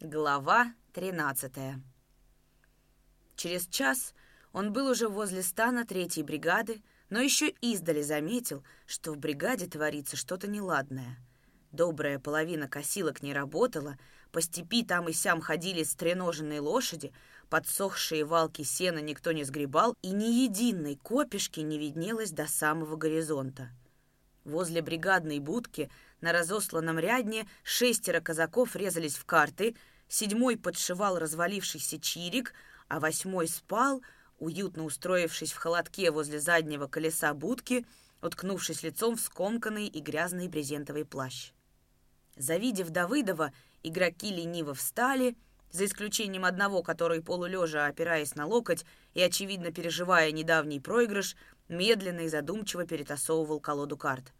Глава 13 Через час он был уже возле стана третьей бригады, но еще издали заметил, что в бригаде творится что-то неладное. Добрая половина косилок не работала, по степи там и сям ходили стреноженные лошади, подсохшие валки сена никто не сгребал, и ни единой копишки не виднелось до самого горизонта. Возле бригадной будки на разосланном рядне шестеро казаков резались в карты, седьмой подшивал развалившийся чирик, а восьмой спал, уютно устроившись в холодке возле заднего колеса будки, уткнувшись лицом в скомканный и грязный брезентовый плащ. Завидев Давыдова, игроки лениво встали, за исключением одного, который, полулежа опираясь на локоть и, очевидно, переживая недавний проигрыш, медленно и задумчиво перетасовывал колоду карт.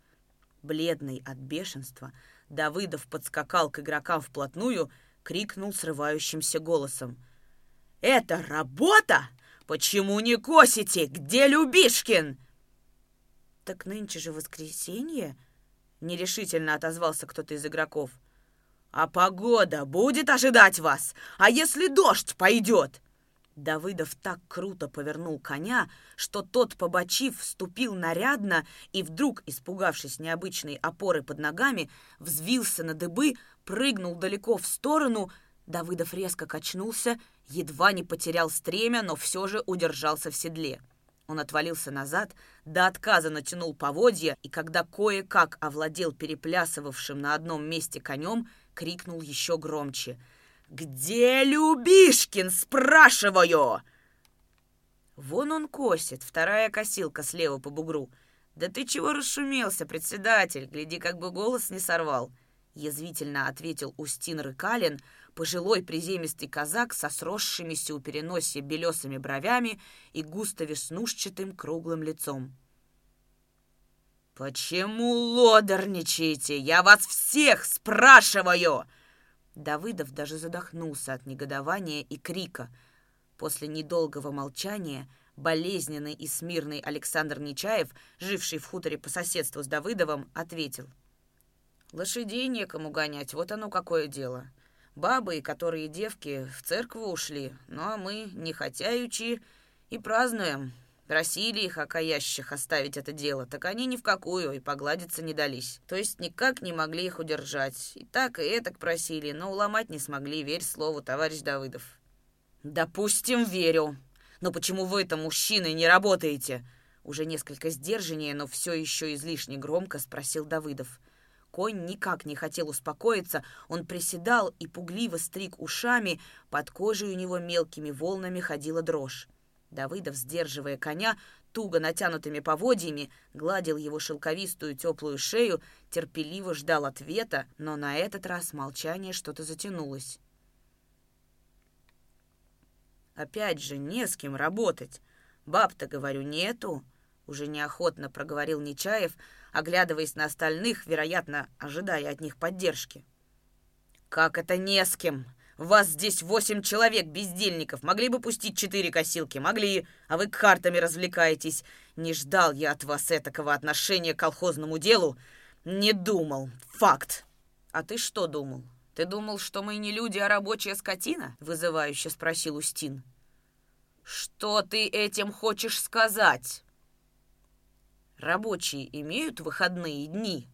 Бледный от бешенства, Давыдов подскакал к игрокам вплотную, крикнул срывающимся голосом. «Это работа? Почему не косите? Где Любишкин?» «Так нынче же воскресенье?» — нерешительно отозвался кто-то из игроков. «А погода будет ожидать вас? А если дождь пойдет?» Давыдов так круто повернул коня, что тот, побочив, вступил нарядно и вдруг, испугавшись необычной опоры под ногами, взвился на дыбы, прыгнул далеко в сторону. Давыдов резко качнулся, едва не потерял стремя, но все же удержался в седле. Он отвалился назад, до отказа натянул поводья, и когда кое-как овладел переплясывавшим на одном месте конем, крикнул еще громче — «Где Любишкин, спрашиваю?» Вон он косит, вторая косилка слева по бугру. «Да ты чего расшумелся, председатель? Гляди, как бы голос не сорвал!» Язвительно ответил Устин Рыкалин, пожилой приземистый казак со сросшимися у переносия белесыми бровями и густо веснушчатым круглым лицом. «Почему лодорничаете? Я вас всех спрашиваю!» Давыдов даже задохнулся от негодования и крика. После недолгого молчания болезненный и смирный Александр Нечаев, живший в хуторе по соседству с Давыдовым, ответил. «Лошадей некому гонять, вот оно какое дело. Бабы, которые девки, в церковь ушли, ну а мы, не хотяючи, и празднуем. Просили их, окаящих, оставить это дело, так они ни в какую и погладиться не дались. То есть никак не могли их удержать. И так, и этак просили, но уломать не смогли, верь слову, товарищ Давыдов. «Допустим, верю. Но почему вы-то, мужчины, не работаете?» Уже несколько сдержаннее, но все еще излишне громко спросил Давыдов. Конь никак не хотел успокоиться, он приседал и пугливо стриг ушами, под кожей у него мелкими волнами ходила дрожь. Давыдов, сдерживая коня, туго натянутыми поводьями, гладил его шелковистую теплую шею, терпеливо ждал ответа, но на этот раз молчание что-то затянулось. «Опять же, не с кем работать. Баб-то, говорю, нету», — уже неохотно проговорил Нечаев, оглядываясь на остальных, вероятно, ожидая от них поддержки. «Как это не с кем?» Вас здесь восемь человек, бездельников. Могли бы пустить четыре косилки? Могли. А вы картами развлекаетесь. Не ждал я от вас этакого отношения к колхозному делу. Не думал. Факт. А ты что думал? Ты думал, что мы не люди, а рабочая скотина? Вызывающе спросил Устин. Что ты этим хочешь сказать? Рабочие имеют выходные дни?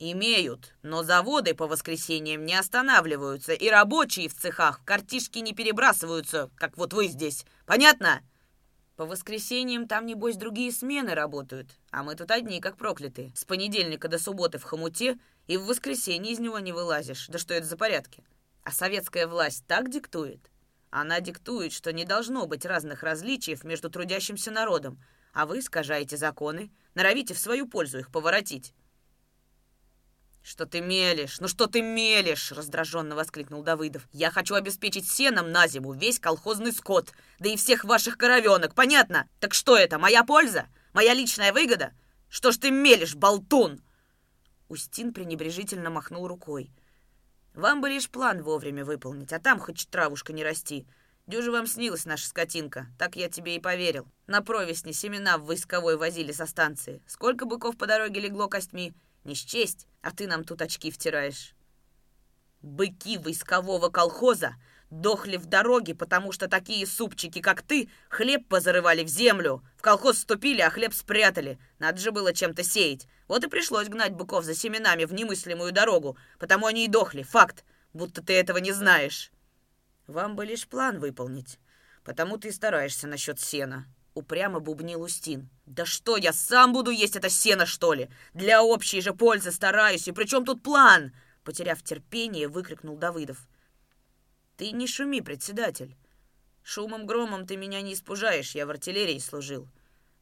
«Имеют, но заводы по воскресеньям не останавливаются, и рабочие в цехах в картишки не перебрасываются, как вот вы здесь. Понятно?» «По воскресеньям там, небось, другие смены работают, а мы тут одни, как проклятые. С понедельника до субботы в хомуте, и в воскресенье из него не вылазишь. Да что это за порядки? А советская власть так диктует?» Она диктует, что не должно быть разных различий между трудящимся народом, а вы искажаете законы, норовите в свою пользу их поворотить. «Что ты мелешь? Ну что ты мелешь?» — раздраженно воскликнул Давыдов. «Я хочу обеспечить сеном на зиму весь колхозный скот, да и всех ваших коровенок, понятно? Так что это, моя польза? Моя личная выгода? Что ж ты мелешь, болтун?» Устин пренебрежительно махнул рукой. «Вам бы лишь план вовремя выполнить, а там хоть травушка не расти. Дюже вам снилась наша скотинка, так я тебе и поверил. На провесне семена в войсковой возили со станции. Сколько быков по дороге легло костьми?» Не счесть, а ты нам тут очки втираешь. Быки войскового колхоза дохли в дороге, потому что такие супчики, как ты, хлеб позарывали в землю. В колхоз вступили, а хлеб спрятали. Надо же было чем-то сеять. Вот и пришлось гнать быков за семенами в немыслимую дорогу, потому они и дохли. Факт, будто ты этого не знаешь. Вам бы лишь план выполнить, потому ты и стараешься насчет сена. Упрямо бубнил Устин. «Да что, я сам буду есть это сено, что ли? Для общей же пользы стараюсь, и при чем тут план?» Потеряв терпение, выкрикнул Давыдов. «Ты не шуми, председатель. Шумом-громом ты меня не испужаешь, я в артиллерии служил.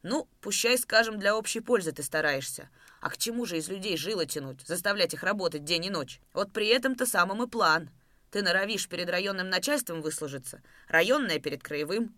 Ну, пущай, скажем, для общей пользы ты стараешься. А к чему же из людей жило тянуть, заставлять их работать день и ночь? Вот при этом-то самым и план. Ты норовишь перед районным начальством выслужиться, районное перед краевым,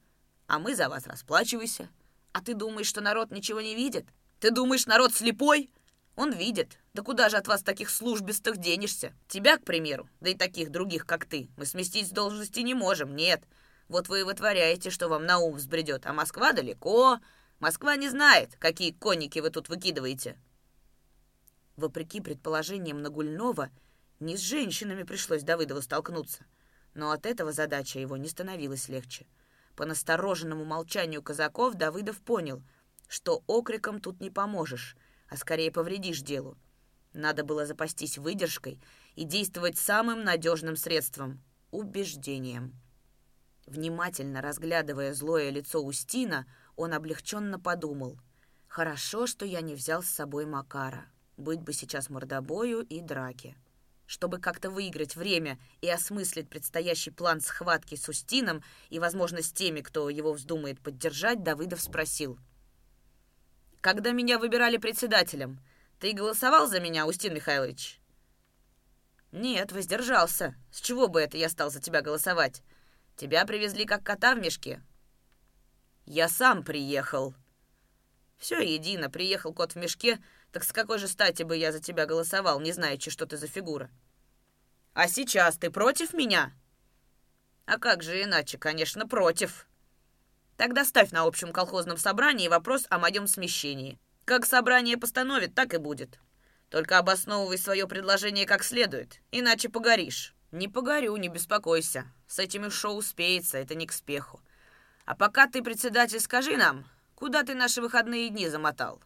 а мы за вас расплачивайся. А ты думаешь, что народ ничего не видит? Ты думаешь, народ слепой? Он видит. Да куда же от вас таких службистых денешься? Тебя, к примеру, да и таких других, как ты, мы сместить с должности не можем, нет. Вот вы и вытворяете, что вам на ум взбредет, а Москва далеко. Москва не знает, какие конники вы тут выкидываете. Вопреки предположениям Нагульнова, не с женщинами пришлось Давыдову столкнуться. Но от этого задача его не становилась легче. По настороженному молчанию казаков Давыдов понял, что окриком тут не поможешь, а скорее повредишь делу. Надо было запастись выдержкой и действовать самым надежным средством — убеждением. Внимательно разглядывая злое лицо Устина, он облегченно подумал. «Хорошо, что я не взял с собой Макара. Быть бы сейчас мордобою и драке». Чтобы как-то выиграть время и осмыслить предстоящий план схватки с Устином и, возможно, с теми, кто его вздумает поддержать, Давыдов спросил. «Когда меня выбирали председателем, ты голосовал за меня, Устин Михайлович?» «Нет, воздержался. С чего бы это я стал за тебя голосовать? Тебя привезли как кота в мешке». «Я сам приехал». «Все едино, приехал кот в мешке, так с какой же стати бы я за тебя голосовал, не знаючи, что ты за фигура? А сейчас ты против меня? А как же иначе, конечно, против. Тогда ставь на общем колхозном собрании вопрос о моем смещении. Как собрание постановит, так и будет. Только обосновывай свое предложение как следует, иначе погоришь. Не погорю, не беспокойся. С этими шоу успеется, это не к спеху. А пока ты, председатель, скажи нам, куда ты наши выходные дни замотал?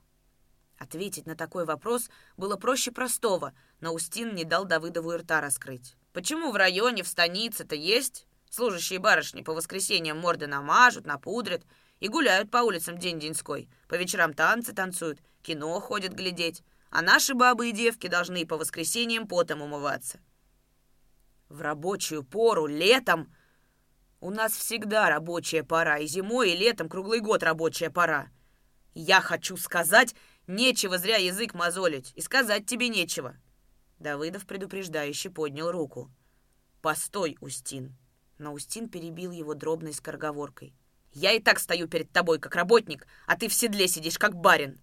Ответить на такой вопрос было проще простого, но Устин не дал Давыдову рта раскрыть. «Почему в районе, в станице-то есть? Служащие барышни по воскресеньям морды намажут, напудрят и гуляют по улицам день-деньской. По вечерам танцы танцуют, кино ходят глядеть. А наши бабы и девки должны по воскресеньям потом умываться». В рабочую пору, летом... У нас всегда рабочая пора, и зимой, и летом круглый год рабочая пора. Я хочу сказать, Нечего зря язык мозолить, и сказать тебе нечего. Давыдов предупреждающе поднял руку. «Постой, Устин!» Но Устин перебил его дробной скороговоркой. «Я и так стою перед тобой, как работник, а ты в седле сидишь, как барин!»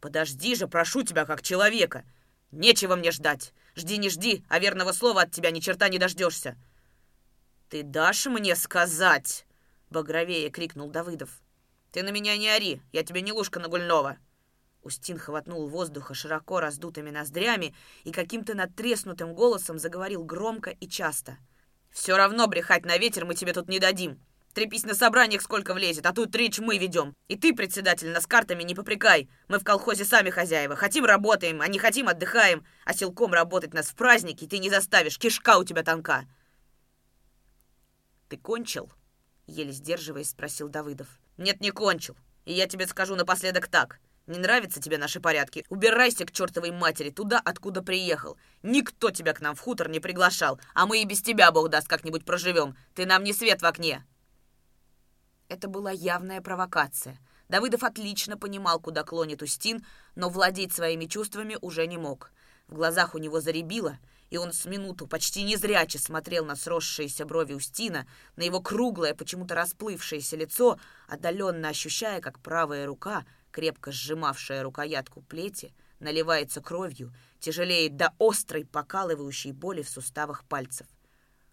«Подожди же, прошу тебя, как человека! Нечего мне ждать! Жди, не жди, а верного слова от тебя ни черта не дождешься!» «Ты дашь мне сказать?» — багровее крикнул Давыдов. «Ты на меня не ори, я тебе не лужка Нагульнова!» Устин хватнул воздуха широко раздутыми ноздрями и каким-то надтреснутым голосом заговорил громко и часто. «Все равно брехать на ветер мы тебе тут не дадим. Трепись на собраниях сколько влезет, а тут речь мы ведем. И ты, председатель, нас картами не попрекай. Мы в колхозе сами хозяева. Хотим — работаем, а не хотим — отдыхаем. А силком работать нас в праздники ты не заставишь. Кишка у тебя тонка». «Ты кончил?» — еле сдерживаясь, спросил Давыдов. «Нет, не кончил. И я тебе скажу напоследок так. Не нравятся тебе наши порядки? Убирайся к чертовой матери туда, откуда приехал. Никто тебя к нам в хутор не приглашал, а мы и без тебя, бог даст, как-нибудь проживем. Ты нам не свет в окне». Это была явная провокация. Давыдов отлично понимал, куда клонит Устин, но владеть своими чувствами уже не мог. В глазах у него заребило, и он с минуту почти незряче смотрел на сросшиеся брови Устина, на его круглое, почему-то расплывшееся лицо, отдаленно ощущая, как правая рука — крепко сжимавшая рукоятку плети, наливается кровью, тяжелеет до острой покалывающей боли в суставах пальцев.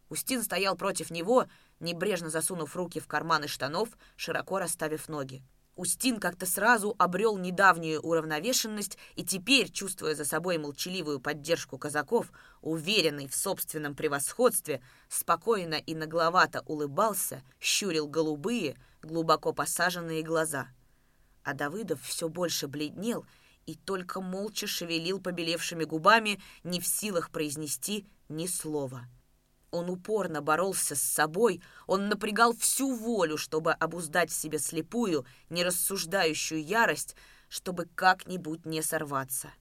Устин стоял против него, небрежно засунув руки в карманы штанов, широко расставив ноги. Устин как-то сразу обрел недавнюю уравновешенность и теперь, чувствуя за собой молчаливую поддержку казаков, уверенный в собственном превосходстве, спокойно и нагловато улыбался, щурил голубые, глубоко посаженные глаза. А Давыдов все больше бледнел и только молча шевелил побелевшими губами, не в силах произнести ни слова. Он упорно боролся с собой, он напрягал всю волю, чтобы обуздать в себе слепую, нерассуждающую ярость, чтобы как-нибудь не сорваться.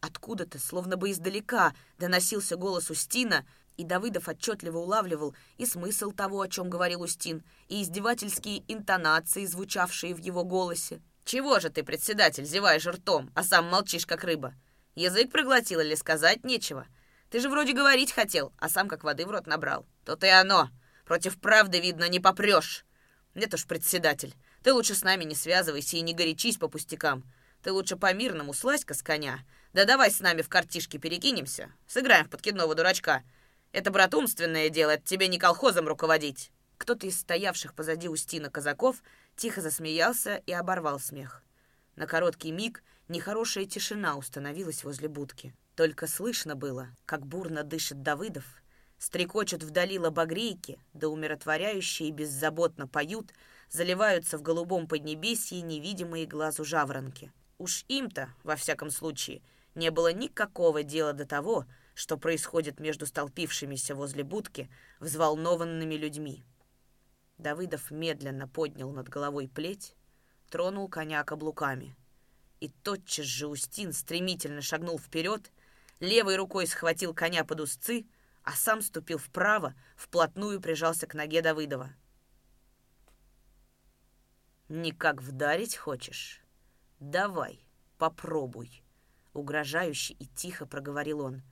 Откуда-то, словно бы издалека, доносился голос Устина, и Давыдов отчетливо улавливал и смысл того, о чем говорил Устин, и издевательские интонации, звучавшие в его голосе. «Чего же ты, председатель, зеваешь ртом, а сам молчишь, как рыба? Язык проглотил или сказать нечего?» Ты же вроде говорить хотел, а сам как воды в рот набрал. То-то и оно. Против правды, видно, не попрешь. Нет уж, председатель, ты лучше с нами не связывайся и не горячись по пустякам. Ты лучше по-мирному слазь-ка с коня. Да давай с нами в картишки перекинемся. Сыграем в подкидного дурачка. Это братумственное дело, это тебе не колхозом руководить. Кто-то из стоявших позади Устина казаков тихо засмеялся и оборвал смех. На короткий миг нехорошая тишина установилась возле будки. Только слышно было, как бурно дышит Давыдов, стрекочут вдали лобогрейки, да умиротворяющие беззаботно поют, заливаются в голубом поднебесье невидимые глазу жаворонки. Уж им-то, во всяком случае, не было никакого дела до того, что происходит между столпившимися возле будки взволнованными людьми. Давыдов медленно поднял над головой плеть, тронул коня каблуками. И тотчас же Устин стремительно шагнул вперед левой рукой схватил коня под узцы, а сам ступил вправо, вплотную прижался к ноге Давыдова. «Никак вдарить хочешь? Давай, попробуй», — угрожающе и тихо проговорил он.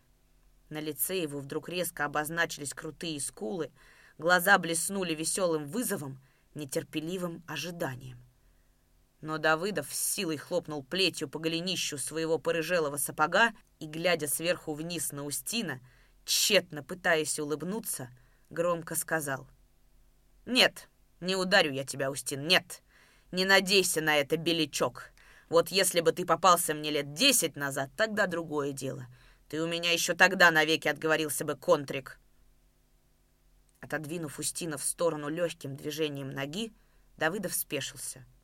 На лице его вдруг резко обозначились крутые скулы, глаза блеснули веселым вызовом, нетерпеливым ожиданием. Но Давыдов с силой хлопнул плетью по голенищу своего порыжелого сапога и, глядя сверху вниз на Устина, тщетно пытаясь улыбнуться, громко сказал. «Нет, не ударю я тебя, Устин, нет. Не надейся на это, беличок. Вот если бы ты попался мне лет десять назад, тогда другое дело. Ты у меня еще тогда навеки отговорился бы, контрик». Отодвинув Устина в сторону легким движением ноги, Давыдов спешился —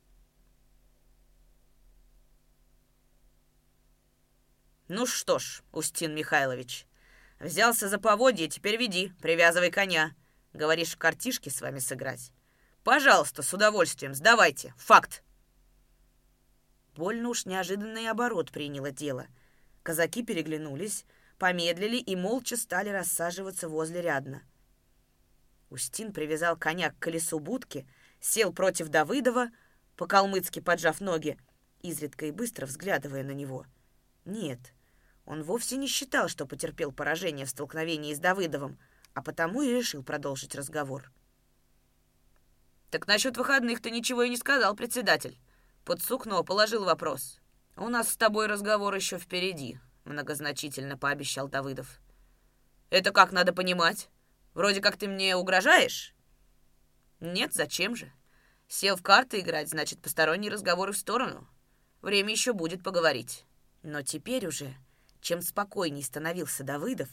«Ну что ж, Устин Михайлович, взялся за поводье, теперь веди, привязывай коня. Говоришь, картишки с вами сыграть? Пожалуйста, с удовольствием, сдавайте. Факт!» Больно уж неожиданный оборот приняло дело. Казаки переглянулись, помедлили и молча стали рассаживаться возле рядна. Устин привязал коня к колесу будки, сел против Давыдова, по-калмыцки поджав ноги, изредка и быстро взглядывая на него. Нет, он вовсе не считал, что потерпел поражение в столкновении с Давыдовым, а потому и решил продолжить разговор. «Так насчет выходных ты ничего и не сказал, председатель». Под сукно положил вопрос. «У нас с тобой разговор еще впереди», — многозначительно пообещал Давыдов. «Это как надо понимать? Вроде как ты мне угрожаешь?» «Нет, зачем же? Сел в карты играть, значит, посторонние разговоры в сторону. Время еще будет поговорить». Но теперь уже чем спокойней становился Давыдов,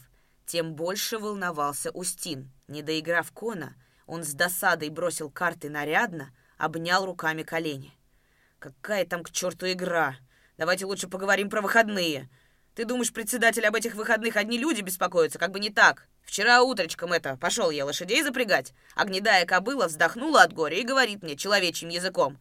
тем больше волновался Устин. Не доиграв кона, он с досадой бросил карты нарядно, обнял руками колени. «Какая там к черту игра? Давайте лучше поговорим про выходные. Ты думаешь, председатель об этих выходных одни люди беспокоятся? Как бы не так. Вчера утречком это, пошел я лошадей запрягать, а гнедая кобыла вздохнула от горя и говорит мне человечьим языком.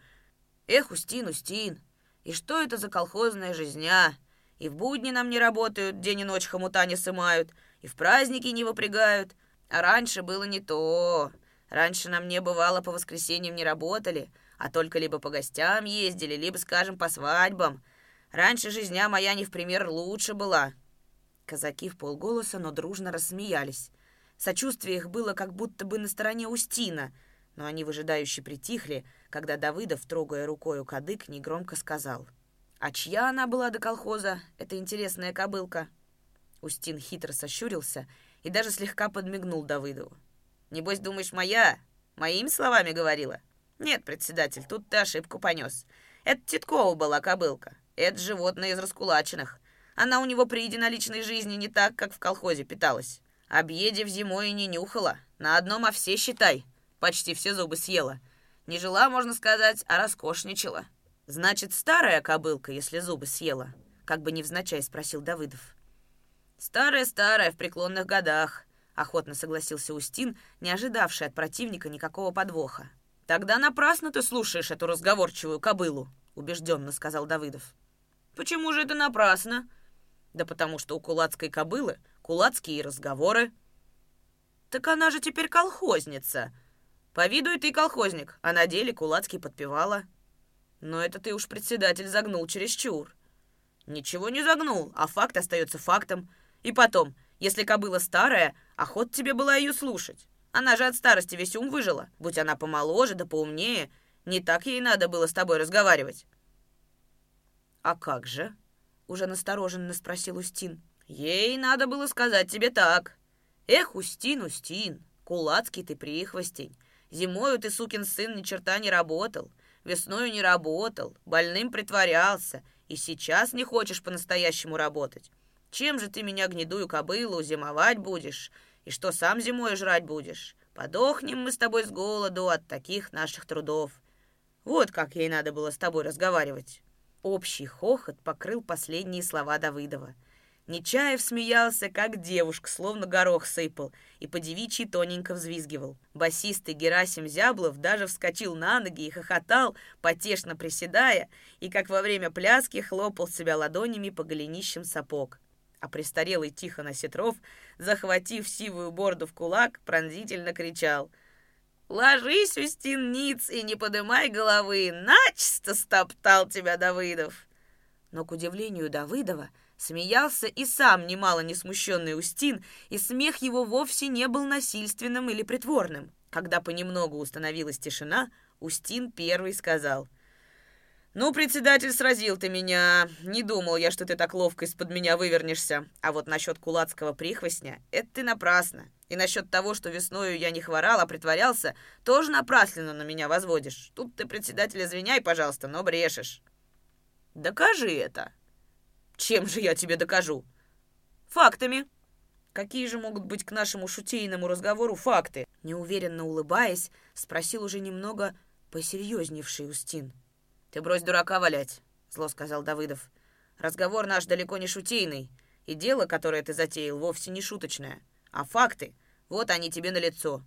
Эх, Устин, Устин, и что это за колхозная жизня?» И в будни нам не работают, день и ночь хомута не сымают, и в праздники не выпрягают. А раньше было не то. Раньше нам не бывало по воскресеньям не работали, а только либо по гостям ездили, либо, скажем, по свадьбам. Раньше жизня моя не в пример лучше была». Казаки в полголоса, но дружно рассмеялись. Сочувствие их было как будто бы на стороне Устина, но они выжидающе притихли, когда Давыдов, трогая рукою кадык, негромко сказал — а чья она была до колхоза, эта интересная кобылка? Устин хитро сощурился и даже слегка подмигнул Давыдову. «Небось, думаешь, моя? Моими словами говорила?» «Нет, председатель, тут ты ошибку понес. Это Титкова была кобылка. Это животное из раскулаченных. Она у него при единоличной жизни не так, как в колхозе питалась. Объедев зимой и не нюхала. На одном овсе, считай. Почти все зубы съела. Не жила, можно сказать, а роскошничала. Значит, старая кобылка, если зубы съела? Как бы невзначай спросил Давыдов. Старая-старая, в преклонных годах, охотно согласился Устин, не ожидавший от противника никакого подвоха. Тогда напрасно ты слушаешь эту разговорчивую кобылу, убежденно сказал Давыдов. Почему же это напрасно? Да потому что у кулацкой кобылы кулацкие разговоры. Так она же теперь колхозница. По виду и ты колхозник, а на деле кулацкий подпевала. Но это ты уж председатель загнул чересчур. Ничего не загнул, а факт остается фактом. И потом, если кобыла старая, охот тебе была ее слушать. Она же от старости весь ум выжила. Будь она помоложе да поумнее, не так ей надо было с тобой разговаривать. «А как же?» — уже настороженно спросил Устин. «Ей надо было сказать тебе так. Эх, Устин, Устин, кулацкий ты прихвостень. Зимою ты, сукин сын, ни черта не работал, весною не работал, больным притворялся, и сейчас не хочешь по-настоящему работать. Чем же ты меня, гнедую кобылу, зимовать будешь? И что сам зимой жрать будешь? Подохнем мы с тобой с голоду от таких наших трудов. Вот как ей надо было с тобой разговаривать». Общий хохот покрыл последние слова Давыдова. Нечаев смеялся, как девушка, словно горох сыпал, и по девичьи тоненько взвизгивал. Басистый Герасим Зяблов даже вскочил на ноги и хохотал, потешно приседая, и, как во время пляски, хлопал себя ладонями по голенищам сапог. А престарелый Тихон Осетров, захватив сивую борду в кулак, пронзительно кричал — Ложись, Устин Ниц, и не подымай головы, начисто стоптал тебя Давыдов. Но, к удивлению Давыдова, смеялся и сам немало не смущенный Устин, и смех его вовсе не был насильственным или притворным. Когда понемногу установилась тишина, Устин первый сказал — «Ну, председатель, сразил ты меня. Не думал я, что ты так ловко из-под меня вывернешься. А вот насчет кулацкого прихвостня — это ты напрасно. И насчет того, что весною я не хворал, а притворялся, тоже напрасленно на меня возводишь. Тут ты, председатель, извиняй, пожалуйста, но брешешь». «Докажи это». «Чем же я тебе докажу?» «Фактами». «Какие же могут быть к нашему шутейному разговору факты?» Неуверенно улыбаясь, спросил уже немного посерьезневший Устин. «Ты брось дурака валять», — зло сказал Давыдов. «Разговор наш далеко не шутейный, и дело, которое ты затеял, вовсе не шуточное. А факты, вот они тебе на лицо.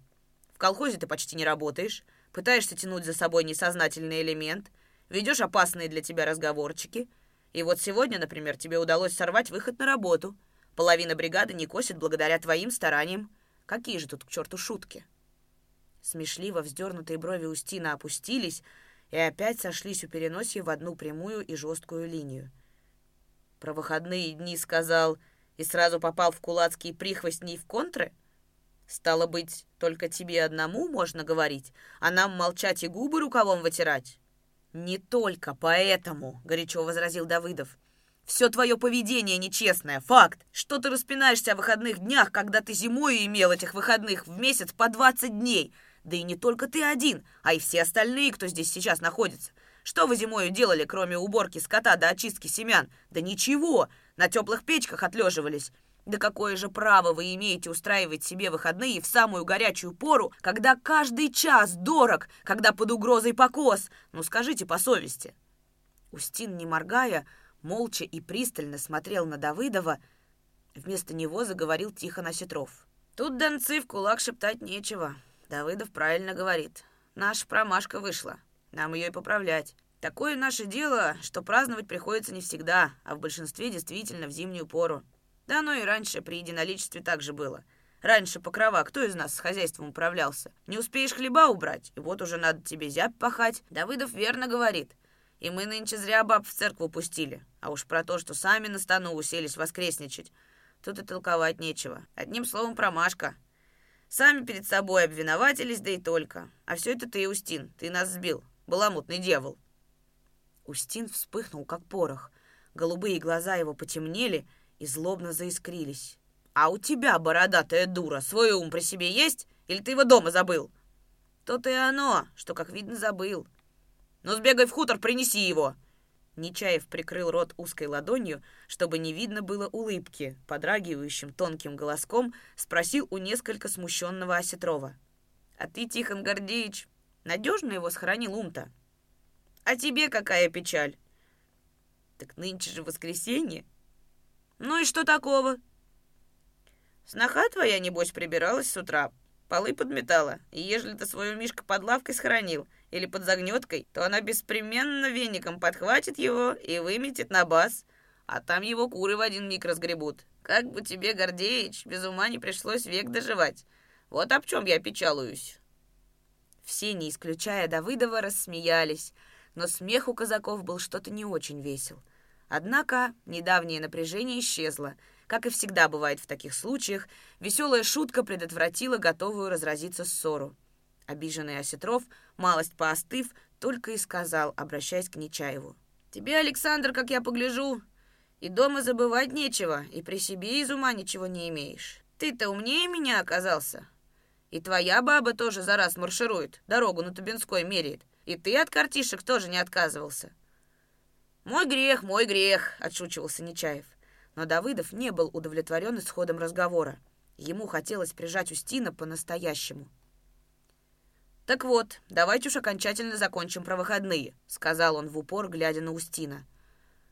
В колхозе ты почти не работаешь, пытаешься тянуть за собой несознательный элемент, ведешь опасные для тебя разговорчики. И вот сегодня, например, тебе удалось сорвать выход на работу. Половина бригады не косит благодаря твоим стараниям. Какие же тут к черту шутки?» Смешливо вздернутые брови Устина опустились, и опять сошлись у переносья в одну прямую и жесткую линию. Про выходные дни сказал и сразу попал в кулацкие прихвостни в контры? Стало быть, только тебе одному можно говорить, а нам молчать и губы рукавом вытирать? Не только поэтому, горячо возразил Давыдов. Все твое поведение нечестное, факт. Что ты распинаешься о выходных днях, когда ты зимой имел этих выходных в месяц по 20 дней? Да и не только ты один, а и все остальные, кто здесь сейчас находится. Что вы зимою делали, кроме уборки скота до очистки семян? Да ничего, на теплых печках отлеживались. Да какое же право вы имеете устраивать себе выходные в самую горячую пору, когда каждый час дорог, когда под угрозой покос? Ну скажите по совести. Устин, не моргая, молча и пристально смотрел на Давыдова. Вместо него заговорил Тихон Осетров. Тут донцы в кулак шептать нечего. Давыдов правильно говорит. Наша промашка вышла. Нам ее и поправлять. Такое наше дело, что праздновать приходится не всегда, а в большинстве действительно в зимнюю пору. Да оно и раньше при единоличестве так же было. Раньше покрова, кто из нас с хозяйством управлялся? Не успеешь хлеба убрать, и вот уже надо тебе зяб пахать. Давыдов верно говорит. И мы нынче зря баб в церкву пустили. А уж про то, что сами на стану уселись воскресничать, тут и толковать нечего. Одним словом, промашка. Сами перед собой обвиноватились, да и только. А все это ты, Устин, ты нас сбил. Баламутный дьявол. Устин вспыхнул, как порох. Голубые глаза его потемнели и злобно заискрились. «А у тебя, бородатая дура, свой ум при себе есть? Или ты его дома забыл?» «То-то и оно, что, как видно, забыл». Ну, сбегай в хутор, принеси его!» Нечаев прикрыл рот узкой ладонью, чтобы не видно было улыбки, подрагивающим тонким голоском спросил у несколько смущенного Осетрова. «А ты, Тихон Гордеевич, надежно его сохранил ум-то? А тебе какая печаль?» «Так нынче же воскресенье». «Ну и что такого?» «Сноха твоя, небось, прибиралась с утра, полы подметала, и ежели ты свою мишка под лавкой сохранил, или под загнеткой, то она беспременно веником подхватит его и выметит на бас, а там его куры в один миг разгребут. Как бы тебе, Гордеич, без ума не пришлось век доживать. Вот об чем я печалуюсь». Все, не исключая Давыдова, рассмеялись, но смех у казаков был что-то не очень весел. Однако недавнее напряжение исчезло. Как и всегда бывает в таких случаях, веселая шутка предотвратила готовую разразиться ссору. Обиженный Осетров, малость поостыв, только и сказал, обращаясь к Нечаеву. «Тебе, Александр, как я погляжу, и дома забывать нечего, и при себе из ума ничего не имеешь. Ты-то умнее меня оказался. И твоя баба тоже за раз марширует, дорогу на Тубинской меряет. И ты от картишек тоже не отказывался». «Мой грех, мой грех», — отшучивался Нечаев. Но Давыдов не был удовлетворен исходом разговора. Ему хотелось прижать Устина по-настоящему. «Так вот, давайте уж окончательно закончим про выходные», — сказал он в упор, глядя на Устина.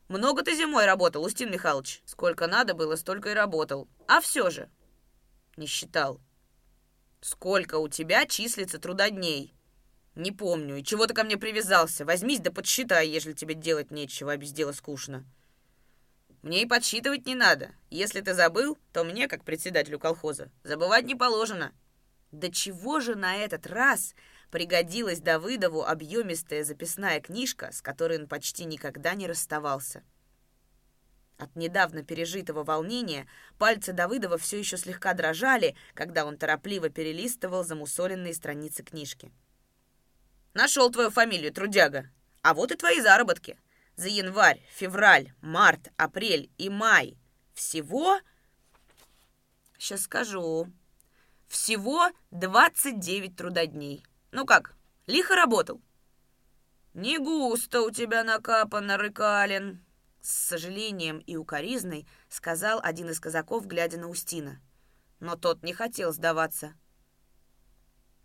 «Много ты зимой работал, Устин Михайлович. Сколько надо было, столько и работал. А все же...» «Не считал». «Сколько у тебя числится трудодней?» «Не помню. И чего ты ко мне привязался? Возьмись да подсчитай, если тебе делать нечего, а без дела скучно». «Мне и подсчитывать не надо. Если ты забыл, то мне, как председателю колхоза, забывать не положено». Да чего же на этот раз пригодилась Давыдову объемистая записная книжка, с которой он почти никогда не расставался? От недавно пережитого волнения пальцы Давыдова все еще слегка дрожали, когда он торопливо перелистывал замусоленные страницы книжки. «Нашел твою фамилию, трудяга. А вот и твои заработки. За январь, февраль, март, апрель и май. Всего...» «Сейчас скажу», всего 29 трудодней. Ну как, лихо работал? Не густо у тебя накапано, Рыкалин. С сожалением и укоризной сказал один из казаков, глядя на Устина. Но тот не хотел сдаваться.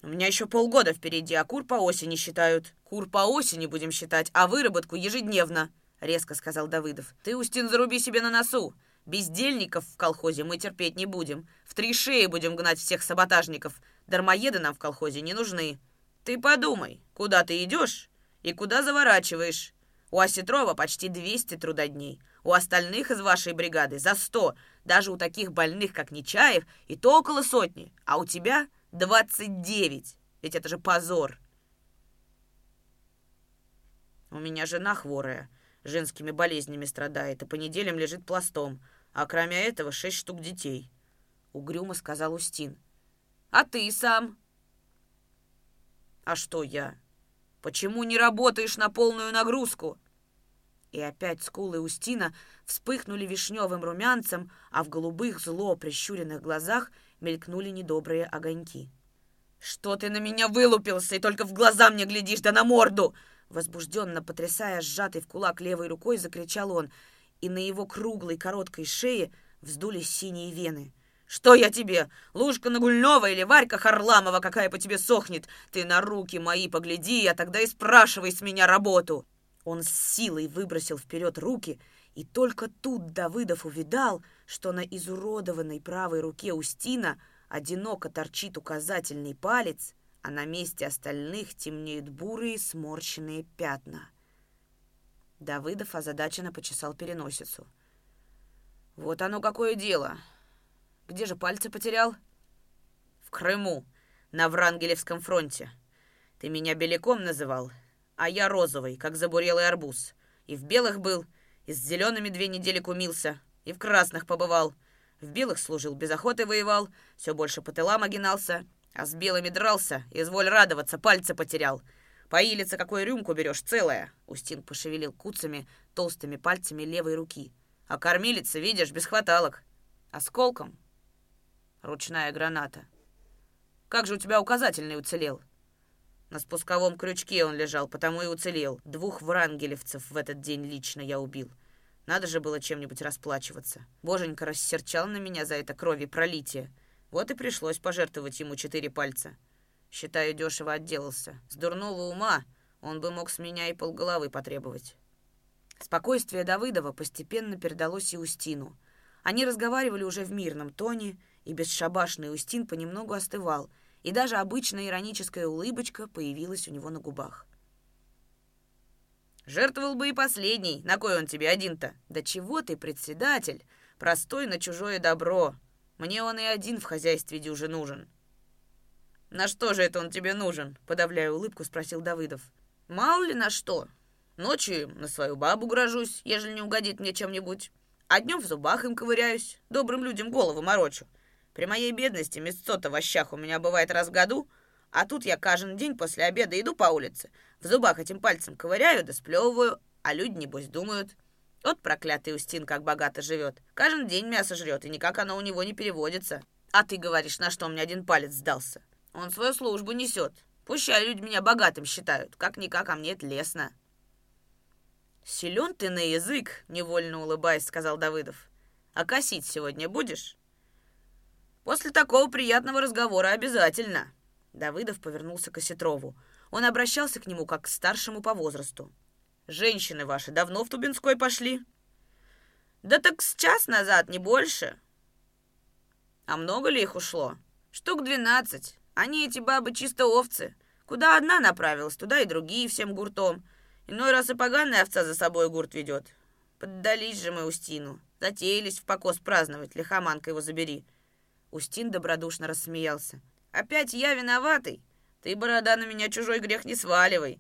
У меня еще полгода впереди, а кур по осени считают. Кур по осени будем считать, а выработку ежедневно, резко сказал Давыдов. Ты, Устин, заруби себе на носу. Бездельников в колхозе мы терпеть не будем. В три шеи будем гнать всех саботажников. Дармоеды нам в колхозе не нужны. Ты подумай, куда ты идешь и куда заворачиваешь. У Осетрова почти 200 трудодней. У остальных из вашей бригады за 100. Даже у таких больных, как Нечаев, и то около сотни. А у тебя 29. Ведь это же позор. У меня жена хворая, женскими болезнями страдает, и по неделям лежит пластом. А кроме этого шесть штук детей», — угрюмо сказал Устин. «А ты сам?» «А что я? Почему не работаешь на полную нагрузку?» И опять скулы Устина вспыхнули вишневым румянцем, а в голубых зло прищуренных глазах мелькнули недобрые огоньки. «Что ты на меня вылупился и только в глаза мне глядишь, да на морду!» Возбужденно потрясая сжатой в кулак левой рукой, закричал он — и на его круглой короткой шее вздулись синие вены. «Что я тебе? Лужка Нагульнова или Варька Харламова, какая по тебе сохнет? Ты на руки мои погляди, а тогда и спрашивай с меня работу!» Он с силой выбросил вперед руки, и только тут Давыдов увидал, что на изуродованной правой руке Устина одиноко торчит указательный палец, а на месте остальных темнеют бурые сморщенные пятна. Давыдов озадаченно почесал переносицу. «Вот оно какое дело! Где же пальцы потерял?» «В Крыму, на Врангелевском фронте. Ты меня беляком называл, а я розовый, как забурелый арбуз. И в белых был, и с зелеными две недели кумился, и в красных побывал. В белых служил, без охоты воевал, все больше по тылам огинался, а с белыми дрался, изволь радоваться, пальцы потерял». Поилиться какую рюмку берешь, целая?» Устин пошевелил куцами, толстыми пальцами левой руки. «А кормилица, видишь, без хваталок. Осколком?» «Ручная граната. Как же у тебя указательный уцелел?» На спусковом крючке он лежал, потому и уцелел. Двух врангелевцев в этот день лично я убил. Надо же было чем-нибудь расплачиваться. Боженька рассерчал на меня за это крови пролитие. Вот и пришлось пожертвовать ему четыре пальца. Считаю, дешево отделался. С дурного ума он бы мог с меня и полголовы потребовать. Спокойствие Давыдова постепенно передалось и Устину. Они разговаривали уже в мирном тоне, и бесшабашный Устин понемногу остывал — и даже обычная ироническая улыбочка появилась у него на губах. «Жертвовал бы и последний. На кой он тебе один-то?» «Да чего ты, председатель? Простой на чужое добро. Мне он и один в хозяйстве дюже нужен». «На что же это он тебе нужен?» — подавляя улыбку, спросил Давыдов. «Мало ли на что. Ночью на свою бабу грожусь, ежели не угодит мне чем-нибудь. А днем в зубах им ковыряюсь, добрым людям голову морочу. При моей бедности мясцо-то в ощах у меня бывает раз в году, а тут я каждый день после обеда иду по улице, в зубах этим пальцем ковыряю да сплевываю, а люди, небось, думают. Вот проклятый Устин как богато живет. Каждый день мясо жрет, и никак оно у него не переводится. А ты говоришь, на что мне один палец сдался? Он свою службу несет. Пущай люди меня богатым считают. Как-никак, а мне это лестно. «Силен ты на язык», — невольно улыбаясь, сказал Давыдов. «А косить сегодня будешь?» После такого приятного разговора обязательно. Давыдов повернулся к Осетрову. Он обращался к нему как к старшему по возрасту. «Женщины ваши давно в Тубинской пошли?» «Да так с час назад, не больше». «А много ли их ушло?» «Штук двенадцать. Они, эти бабы, чисто овцы. Куда одна направилась, туда и другие всем гуртом. Иной раз и поганая овца за собой гурт ведет. Поддались же мы Устину. Затеялись в покос праздновать, лихоманка его забери». Устин добродушно рассмеялся. «Опять я виноватый? Ты, борода, на меня чужой грех не сваливай.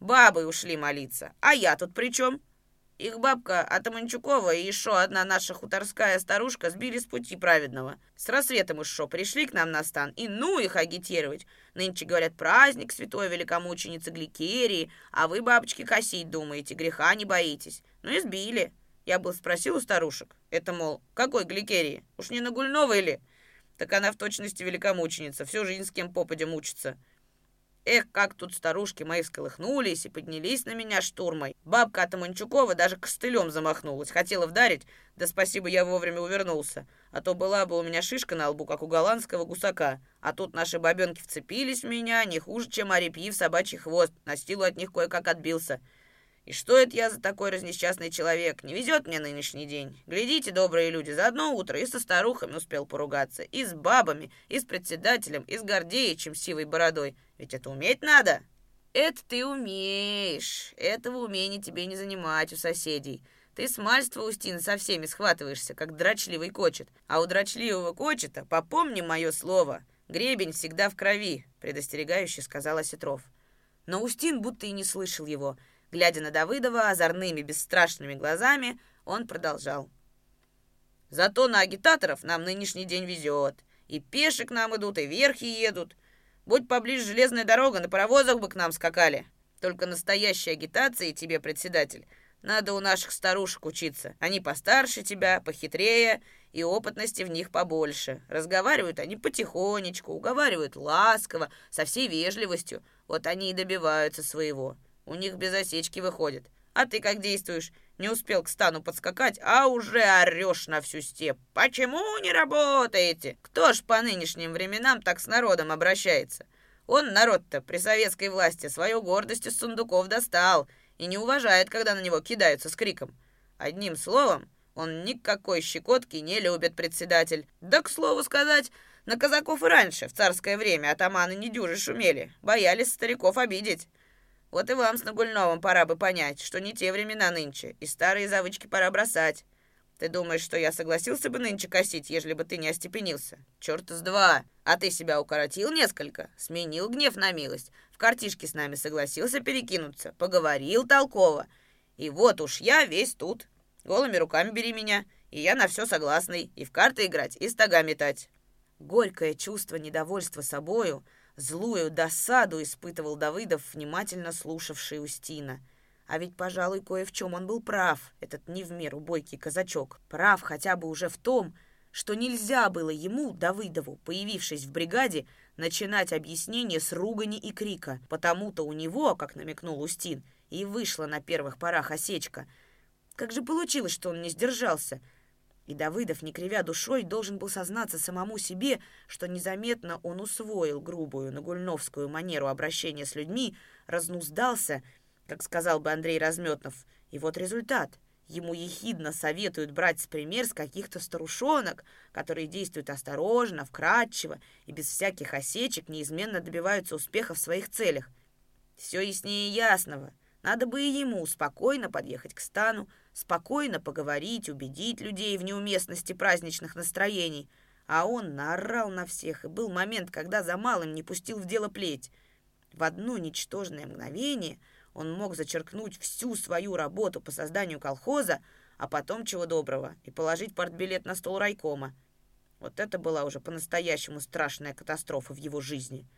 Бабы ушли молиться, а я тут при чем? Их бабка Атаманчукова и еще одна наша хуторская старушка сбили с пути праведного. С рассветом еще пришли к нам на стан, и ну их агитировать. Нынче, говорят, праздник святой великомученицы Гликерии, а вы, бабочки, косить думаете, греха не боитесь. Ну и сбили. Я был спросил у старушек. Это, мол, какой Гликерии? Уж не на Гульновой ли? Так она в точности великомученица, всю жизнь с кем попадя мучится. Эх, как тут старушки мои всколыхнулись и поднялись на меня штурмой. Бабка Атаманчукова даже костылем замахнулась, хотела вдарить, да спасибо, я вовремя увернулся. А то была бы у меня шишка на лбу, как у голландского гусака. А тут наши бабенки вцепились в меня, не хуже, чем орепьи в собачий хвост. На стилу от них кое-как отбился. И что это я за такой разнесчастный человек? Не везет мне нынешний день. Глядите, добрые люди, за одно утро и со старухами успел поругаться, и с бабами, и с председателем, и с Гордеичем сивой бородой. Ведь это уметь надо. Это ты умеешь. Этого умения тебе не занимать у соседей. Ты с мальства, Устин, со всеми схватываешься, как дрочливый кочет. А у дрочливого кочета, попомни мое слово, гребень всегда в крови, предостерегающе сказал Осетров. Но Устин будто и не слышал его — Глядя на Давыдова озорными, бесстрашными глазами, он продолжал. «Зато на агитаторов нам нынешний день везет. И пеши к нам идут, и верхи едут. Будь поближе железная дорога, на паровозах бы к нам скакали. Только настоящей агитации тебе, председатель, надо у наших старушек учиться. Они постарше тебя, похитрее, и опытности в них побольше. Разговаривают они потихонечку, уговаривают ласково, со всей вежливостью. Вот они и добиваются своего. У них без осечки выходит. А ты как действуешь? Не успел к стану подскакать, а уже орешь на всю степ. Почему не работаете? Кто ж по нынешним временам так с народом обращается? Он, народ-то, при советской власти свою гордость из сундуков достал и не уважает, когда на него кидаются с криком. Одним словом, он никакой щекотки не любит, председатель. Да, к слову сказать, на казаков и раньше, в царское время, атаманы не дюжи шумели, боялись стариков обидеть. Вот и вам с Нагульновым пора бы понять, что не те времена нынче, и старые завычки пора бросать. Ты думаешь, что я согласился бы нынче косить, ежели бы ты не остепенился? Черт с два! А ты себя укоротил несколько, сменил гнев на милость, в картишке с нами согласился перекинуться, поговорил толково. И вот уж я весь тут. Голыми руками бери меня, и я на все согласный, и в карты играть, и стога метать». Горькое чувство недовольства собою — Злую досаду испытывал Давыдов, внимательно слушавший Устина. А ведь, пожалуй, кое в чем он был прав, этот не в меру бойкий казачок. Прав хотя бы уже в том, что нельзя было ему, Давыдову, появившись в бригаде, начинать объяснение с ругани и крика. Потому-то у него, как намекнул Устин, и вышла на первых порах осечка. Как же получилось, что он не сдержался? И Давыдов, не кривя душой, должен был сознаться самому себе, что незаметно он усвоил грубую нагульновскую манеру обращения с людьми, разнуздался, как сказал бы Андрей Разметнов. И вот результат. Ему ехидно советуют брать с пример с каких-то старушонок, которые действуют осторожно, вкрадчиво и без всяких осечек неизменно добиваются успеха в своих целях. Все яснее ясного. Надо бы и ему спокойно подъехать к стану, спокойно поговорить, убедить людей в неуместности праздничных настроений. А он наорал на всех, и был момент, когда за малым не пустил в дело плеть. В одно ничтожное мгновение – он мог зачеркнуть всю свою работу по созданию колхоза, а потом чего доброго, и положить портбилет на стол райкома. Вот это была уже по-настоящему страшная катастрофа в его жизни.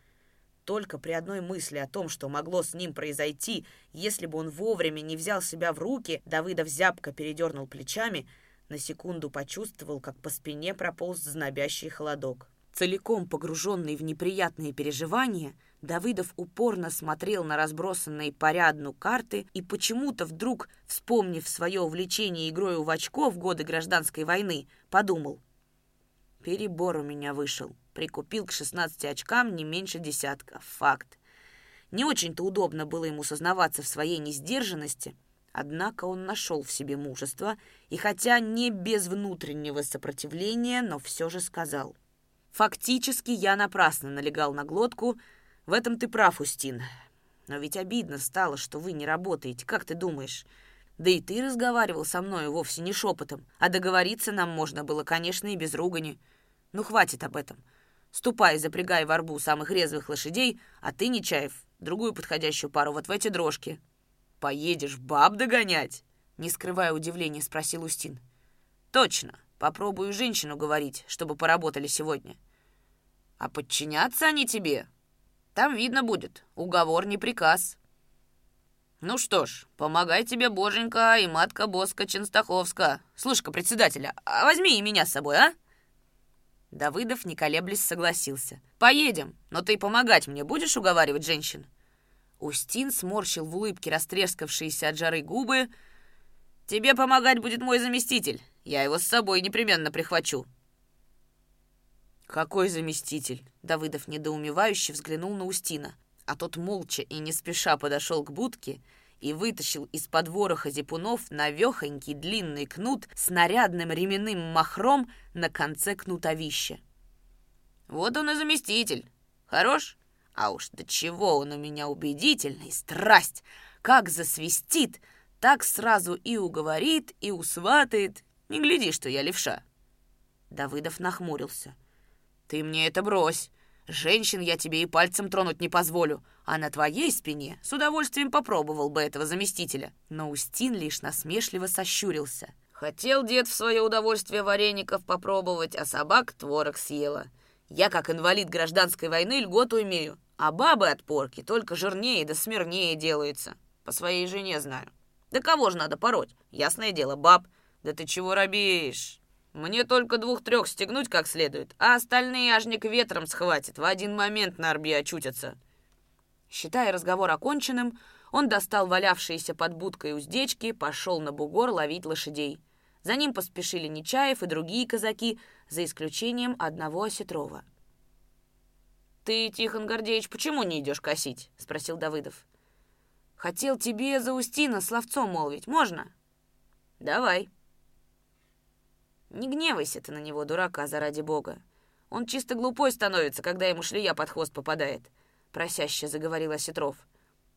Только при одной мысли о том, что могло с ним произойти, если бы он вовремя не взял себя в руки, Давыдов зябко передернул плечами, на секунду почувствовал, как по спине прополз знобящий холодок. Целиком погруженный в неприятные переживания, Давыдов упорно смотрел на разбросанные по ряду карты и почему-то вдруг, вспомнив свое увлечение игрой в очко в годы гражданской войны, подумал. Перебор у меня вышел. Прикупил к 16 очкам не меньше десятка. Факт. Не очень-то удобно было ему сознаваться в своей несдержанности, однако он нашел в себе мужество и, хотя не без внутреннего сопротивления, но все же сказал. «Фактически я напрасно налегал на глотку, в этом ты прав, Устин. Но ведь обидно стало, что вы не работаете. Как ты думаешь? Да и ты разговаривал со мной вовсе не шепотом. А договориться нам можно было, конечно, и без ругани. Ну, хватит об этом. Ступай, запрягай в арбу самых резвых лошадей, а ты, Нечаев, другую подходящую пару вот в эти дрожки. Поедешь баб догонять? Не скрывая удивления, спросил Устин. Точно. Попробую женщину говорить, чтобы поработали сегодня. А подчиняться они тебе? Там видно будет. Уговор не приказ. Ну что ж, помогай тебе, боженька и матка Боска Ченстаховска. Слушай-ка, председателя, а возьми и меня с собой, а? Давыдов, не колеблясь, согласился. «Поедем, но ты помогать мне будешь уговаривать женщин?» Устин сморщил в улыбке растрескавшиеся от жары губы. «Тебе помогать будет мой заместитель. Я его с собой непременно прихвачу». «Какой заместитель?» Давыдов недоумевающе взглянул на Устина, а тот молча и не спеша подошел к будке и вытащил из-под вороха зипунов навехонький длинный кнут с нарядным ременным махром на конце кнутовища. «Вот он и заместитель. Хорош? А уж до чего он у меня убедительный, страсть! Как засвистит, так сразу и уговорит, и усватает. Не гляди, что я левша». Давыдов нахмурился – «Ты мне это брось. Женщин я тебе и пальцем тронуть не позволю, а на твоей спине с удовольствием попробовал бы этого заместителя». Но Устин лишь насмешливо сощурился. «Хотел дед в свое удовольствие вареников попробовать, а собак творог съела. Я, как инвалид гражданской войны, льготу имею, а бабы от порки только жирнее да смирнее делаются. По своей жене знаю. Да кого же надо пороть? Ясное дело, баб. Да ты чего робеешь?» Мне только двух-трех стегнуть как следует, а остальные ажник ветром схватит, в один момент на орбе очутятся». Считая разговор оконченным, он достал валявшиеся под будкой уздечки, пошел на бугор ловить лошадей. За ним поспешили Нечаев и другие казаки, за исключением одного Осетрова. «Ты, Тихон Гордеевич, почему не идешь косить?» — спросил Давыдов. «Хотел тебе за Устина словцом молвить, можно?» «Давай», не гневайся ты на него, дурака, заради бога. Он чисто глупой становится, когда ему шлея под хвост попадает», — просяще заговорил Осетров.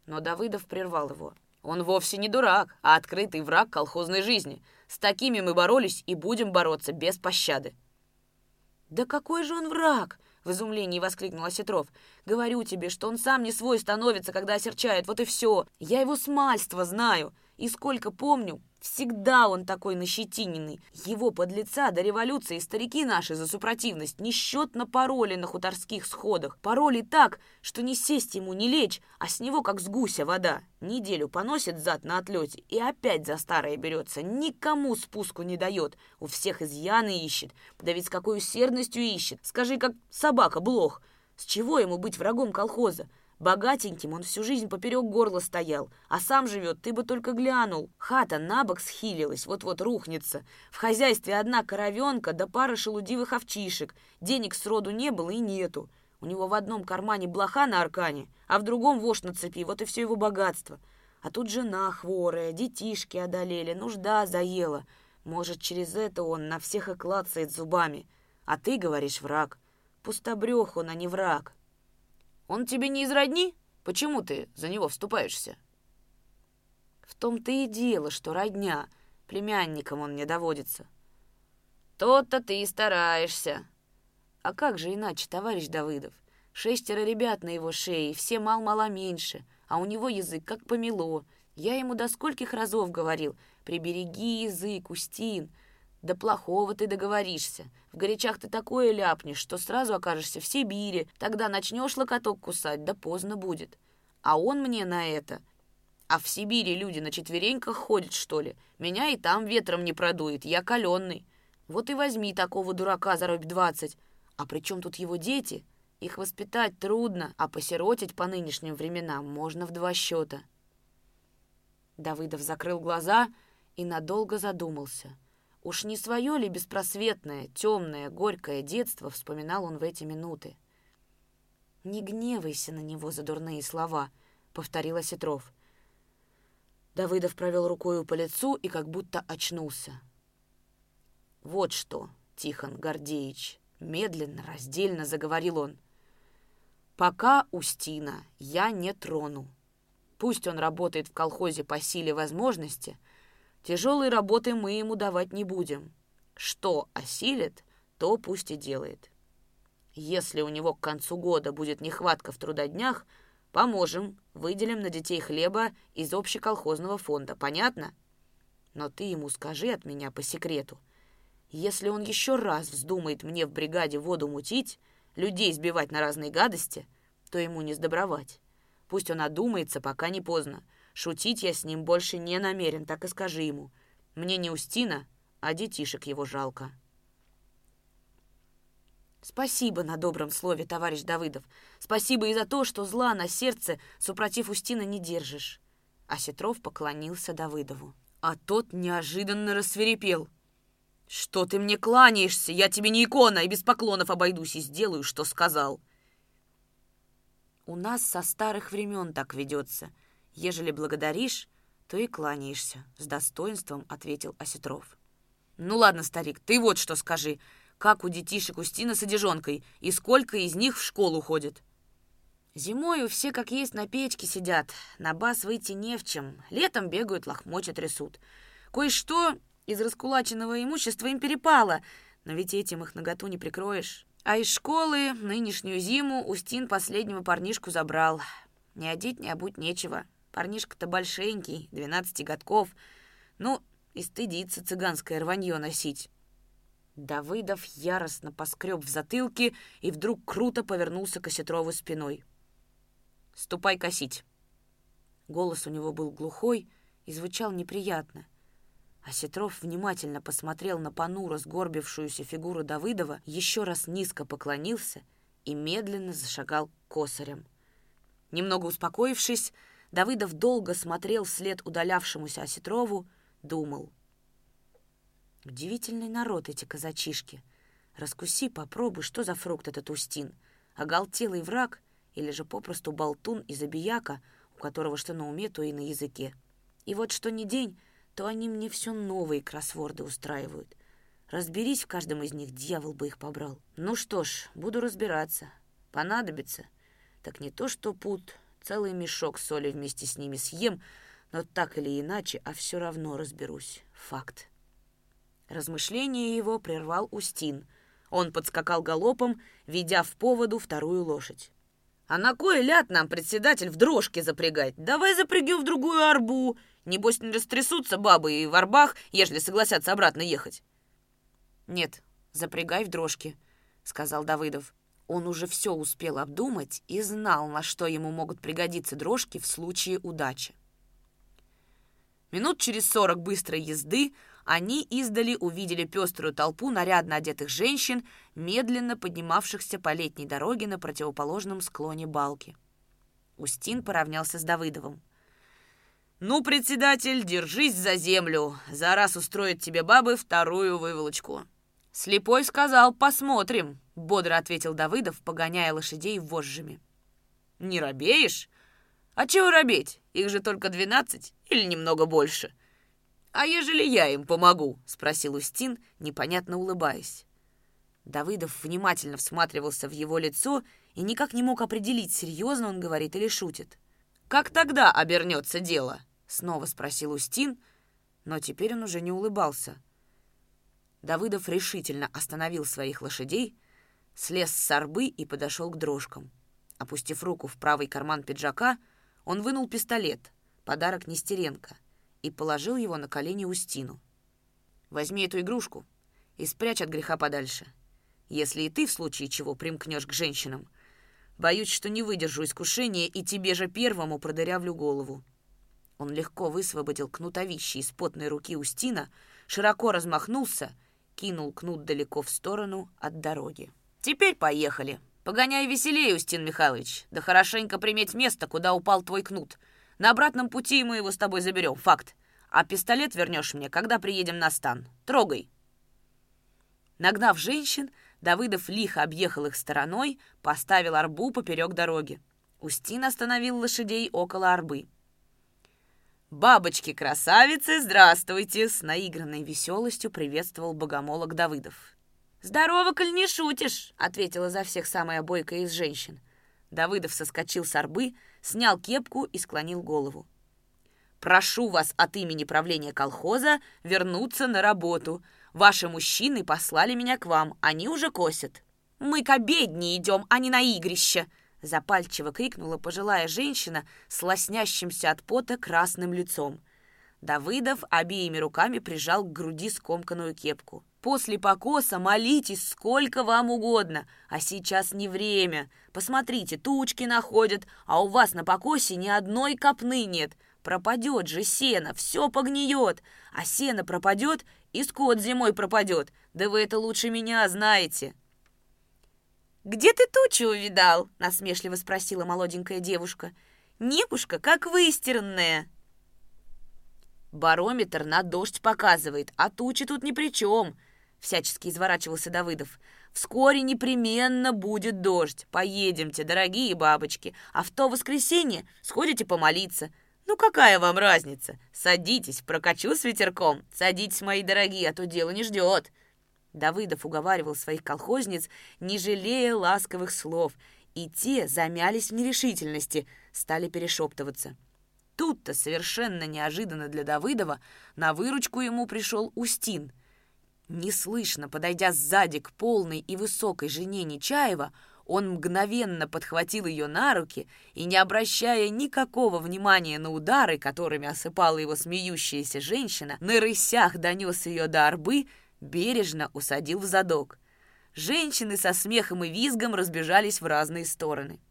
Но Давыдов прервал его. «Он вовсе не дурак, а открытый враг колхозной жизни. С такими мы боролись и будем бороться без пощады». «Да какой же он враг?» — в изумлении воскликнул Осетров. «Говорю тебе, что он сам не свой становится, когда осерчает, вот и все. Я его с мальства знаю, и сколько помню, Всегда он такой нащетиненный. Его подлеца до революции старики наши за супротивность несчетно пароли на хуторских сходах. Пароли так, что не сесть ему, не лечь, а с него как с гуся вода. Неделю поносит зад на отлете и опять за старое берется. Никому спуску не дает. У всех изъяны ищет. Да ведь с какой усердностью ищет. Скажи, как собака блох. С чего ему быть врагом колхоза? Богатеньким он всю жизнь поперек горла стоял, а сам живет, ты бы только глянул. Хата на бок схилилась, вот-вот рухнется. В хозяйстве одна коровенка да пара шелудивых овчишек. Денег сроду не было и нету. У него в одном кармане блоха на аркане, а в другом вошь на цепи, вот и все его богатство. А тут жена хворая, детишки одолели, нужда заела. Может, через это он на всех и клацает зубами. А ты говоришь враг. Пустобрех он, а не враг. Он тебе не из родни? Почему ты за него вступаешься?» «В том-то и дело, что родня. Племянником он мне доводится». «То-то ты и стараешься». «А как же иначе, товарищ Давыдов? Шестеро ребят на его шее, все мал-мало меньше, а у него язык как помело. Я ему до скольких разов говорил, прибереги язык, Устин, да плохого ты договоришься. В горячах ты такое ляпнешь, что сразу окажешься в Сибири. Тогда начнешь локоток кусать, да поздно будет. А он мне на это. А в Сибири люди на четвереньках ходят, что ли? Меня и там ветром не продует, я каленный. Вот и возьми такого дурака за рубь двадцать. А при чем тут его дети? Их воспитать трудно, а посиротить по нынешним временам можно в два счета. Давыдов закрыл глаза и надолго задумался — Уж не свое ли беспросветное, темное, горькое детство вспоминал он в эти минуты? «Не гневайся на него за дурные слова», — повторил Осетров. Давыдов провел рукою по лицу и как будто очнулся. «Вот что, Тихон Гордеевич», — медленно, раздельно заговорил он. «Пока Устина я не трону. Пусть он работает в колхозе по силе возможности — Тяжелой работы мы ему давать не будем. Что осилит, то пусть и делает. Если у него к концу года будет нехватка в трудоднях, поможем, выделим на детей хлеба из общеколхозного фонда. Понятно? Но ты ему скажи от меня по секрету. Если он еще раз вздумает мне в бригаде воду мутить, людей сбивать на разные гадости, то ему не сдобровать. Пусть он одумается, пока не поздно. Шутить я с ним больше не намерен, так и скажи ему. Мне не Устина, а детишек его жалко. Спасибо на добром слове, товарищ Давыдов. Спасибо и за то, что зла на сердце супротив Устина не держишь. А Сетров поклонился Давыдову. А тот неожиданно рассверепел. «Что ты мне кланяешься? Я тебе не икона, и без поклонов обойдусь и сделаю, что сказал». «У нас со старых времен так ведется», Ежели благодаришь, то и кланяешься», — с достоинством ответил Осетров. «Ну ладно, старик, ты вот что скажи. Как у детишек Устина с одежонкой, и сколько из них в школу ходит?» «Зимою все как есть на печке сидят, на бас выйти не в чем. Летом бегают, лохмотья трясут. Кое-что из раскулаченного имущества им перепало, но ведь этим их наготу не прикроешь. А из школы нынешнюю зиму Устин последнего парнишку забрал. Не одеть, не обуть нечего. Парнишка-то большенький, двенадцати годков. Ну, и стыдится цыганское рванье носить. Давыдов яростно поскреб в затылке и вдруг круто повернулся к Осетрову спиной. «Ступай косить!» Голос у него был глухой и звучал неприятно. Осетров внимательно посмотрел на понуро сгорбившуюся фигуру Давыдова, еще раз низко поклонился и медленно зашагал косарем. Немного успокоившись, Давыдов долго смотрел вслед удалявшемуся Осетрову, думал. Удивительный народ эти казачишки. Раскуси, попробуй, что за фрукт этот устин. Оголтелый враг или же попросту болтун и забияка, у которого что на уме, то и на языке. И вот что ни день, то они мне все новые кроссворды устраивают. Разберись в каждом из них, дьявол бы их побрал. Ну что ж, буду разбираться. Понадобится. Так не то что пут, Целый мешок соли вместе с ними съем, но так или иначе, а все равно разберусь. Факт. Размышление его прервал Устин. Он подскакал галопом, ведя в поводу вторую лошадь. «А на кой ляд нам, председатель, в дрожке запрягать? Давай запрягем в другую арбу. Небось, не растрясутся бабы и в арбах, ежели согласятся обратно ехать». «Нет, запрягай в дрожке», — сказал Давыдов. Он уже все успел обдумать и знал, на что ему могут пригодиться дрожки в случае удачи. Минут через сорок быстрой езды они издали увидели пеструю толпу нарядно одетых женщин, медленно поднимавшихся по летней дороге на противоположном склоне балки. Устин поравнялся с Давыдовым. «Ну, председатель, держись за землю. За раз устроит тебе бабы вторую выволочку». «Слепой сказал, посмотрим», — бодро ответил Давыдов, погоняя лошадей вожжами. «Не робеешь? А чего робеть? Их же только двенадцать или немного больше». «А ежели я им помогу?» — спросил Устин, непонятно улыбаясь. Давыдов внимательно всматривался в его лицо и никак не мог определить, серьезно он говорит или шутит. «Как тогда обернется дело?» — снова спросил Устин, но теперь он уже не улыбался. Давыдов решительно остановил своих лошадей, слез с сорбы и подошел к дрожкам. Опустив руку в правый карман пиджака, он вынул пистолет, подарок Нестеренко — и положил его на колени Устину. «Возьми эту игрушку и спрячь от греха подальше. Если и ты в случае чего примкнешь к женщинам, боюсь, что не выдержу искушения и тебе же первому продырявлю голову». Он легко высвободил кнутовище из потной руки Устина, широко размахнулся, кинул кнут далеко в сторону от дороги. «Теперь поехали. Погоняй веселее, Устин Михайлович, да хорошенько приметь место, куда упал твой кнут. На обратном пути мы его с тобой заберем, факт. А пистолет вернешь мне, когда приедем на стан. Трогай». Нагнав женщин, Давыдов лихо объехал их стороной, поставил арбу поперек дороги. Устин остановил лошадей около арбы. «Бабочки-красавицы, здравствуйте!» С наигранной веселостью приветствовал богомолок Давыдов. «Здорово, коль не шутишь!» — ответила за всех самая бойкая из женщин. Давыдов соскочил с арбы, снял кепку и склонил голову. «Прошу вас от имени правления колхоза вернуться на работу. Ваши мужчины послали меня к вам, они уже косят». «Мы к обедне идем, а не на игрище!» Запальчиво крикнула пожилая женщина с лоснящимся от пота красным лицом. Давыдов обеими руками прижал к груди скомканную кепку. После покоса молитесь сколько вам угодно, а сейчас не время. Посмотрите, тучки находят, а у вас на покосе ни одной копны нет. Пропадет же сено, все погниет, а сено пропадет, и скот зимой пропадет. Да вы это лучше меня знаете. «Где ты тучу увидал?» — насмешливо спросила молоденькая девушка. «Небушка, как выстиранная!» «Барометр на дождь показывает, а тучи тут ни при чем!» всячески изворачивался Давыдов. «Вскоре непременно будет дождь. Поедемте, дорогие бабочки, а в то воскресенье сходите помолиться. Ну какая вам разница? Садитесь, прокачу с ветерком. Садитесь, мои дорогие, а то дело не ждет». Давыдов уговаривал своих колхозниц, не жалея ласковых слов, и те замялись в нерешительности, стали перешептываться. Тут-то совершенно неожиданно для Давыдова на выручку ему пришел Устин — Неслышно, подойдя сзади к полной и высокой жене Нечаева, он мгновенно подхватил ее на руки и, не обращая никакого внимания на удары, которыми осыпала его смеющаяся женщина, на рысях донес ее до арбы, бережно усадил в задок. Женщины со смехом и визгом разбежались в разные стороны.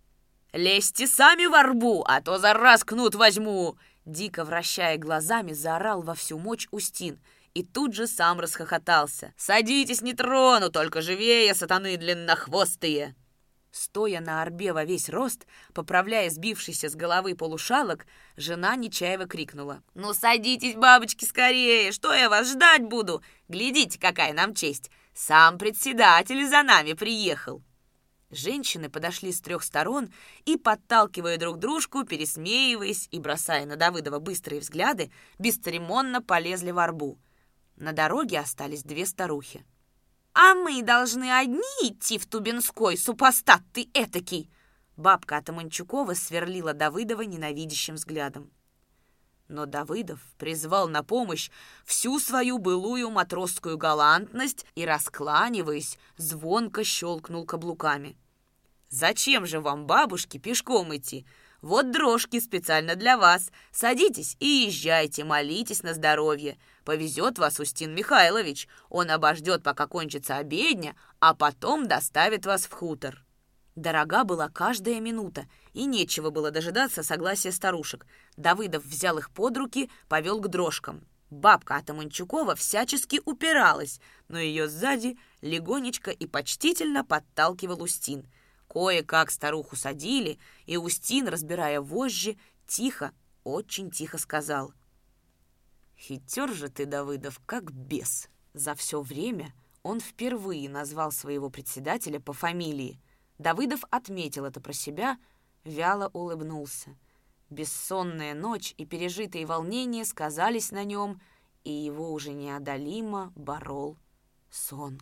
«Лезьте сами в арбу, а то за раз кнут возьму!» Дико вращая глазами, заорал во всю мощь Устин – и тут же сам расхохотался. «Садитесь, не трону, только живее, сатаны длиннохвостые!» Стоя на орбе во весь рост, поправляя сбившийся с головы полушалок, жена Нечаева крикнула. «Ну садитесь, бабочки, скорее! Что я вас ждать буду? Глядите, какая нам честь! Сам председатель за нами приехал!» Женщины подошли с трех сторон и, подталкивая друг дружку, пересмеиваясь и бросая на Давыдова быстрые взгляды, бесцеремонно полезли в арбу. На дороге остались две старухи. «А мы должны одни идти в Тубинской, супостат ты этакий!» Бабка Атаманчукова сверлила Давыдова ненавидящим взглядом. Но Давыдов призвал на помощь всю свою былую матросскую галантность и, раскланиваясь, звонко щелкнул каблуками. «Зачем же вам, бабушки, пешком идти? Вот дрожки специально для вас. Садитесь и езжайте, молитесь на здоровье. Повезет вас Устин Михайлович. Он обождет, пока кончится обедня, а потом доставит вас в хутор». Дорога была каждая минута, и нечего было дожидаться согласия старушек. Давыдов взял их под руки, повел к дрожкам. Бабка Атаманчукова всячески упиралась, но ее сзади легонечко и почтительно подталкивал Устин. Кое-как старуху садили, и Устин, разбирая вожжи, тихо, очень тихо сказал. «Хитер же ты, Давыдов, как бес!» За все время он впервые назвал своего председателя по фамилии. Давыдов отметил это про себя, вяло улыбнулся. Бессонная ночь и пережитые волнения сказались на нем, и его уже неодолимо борол сон.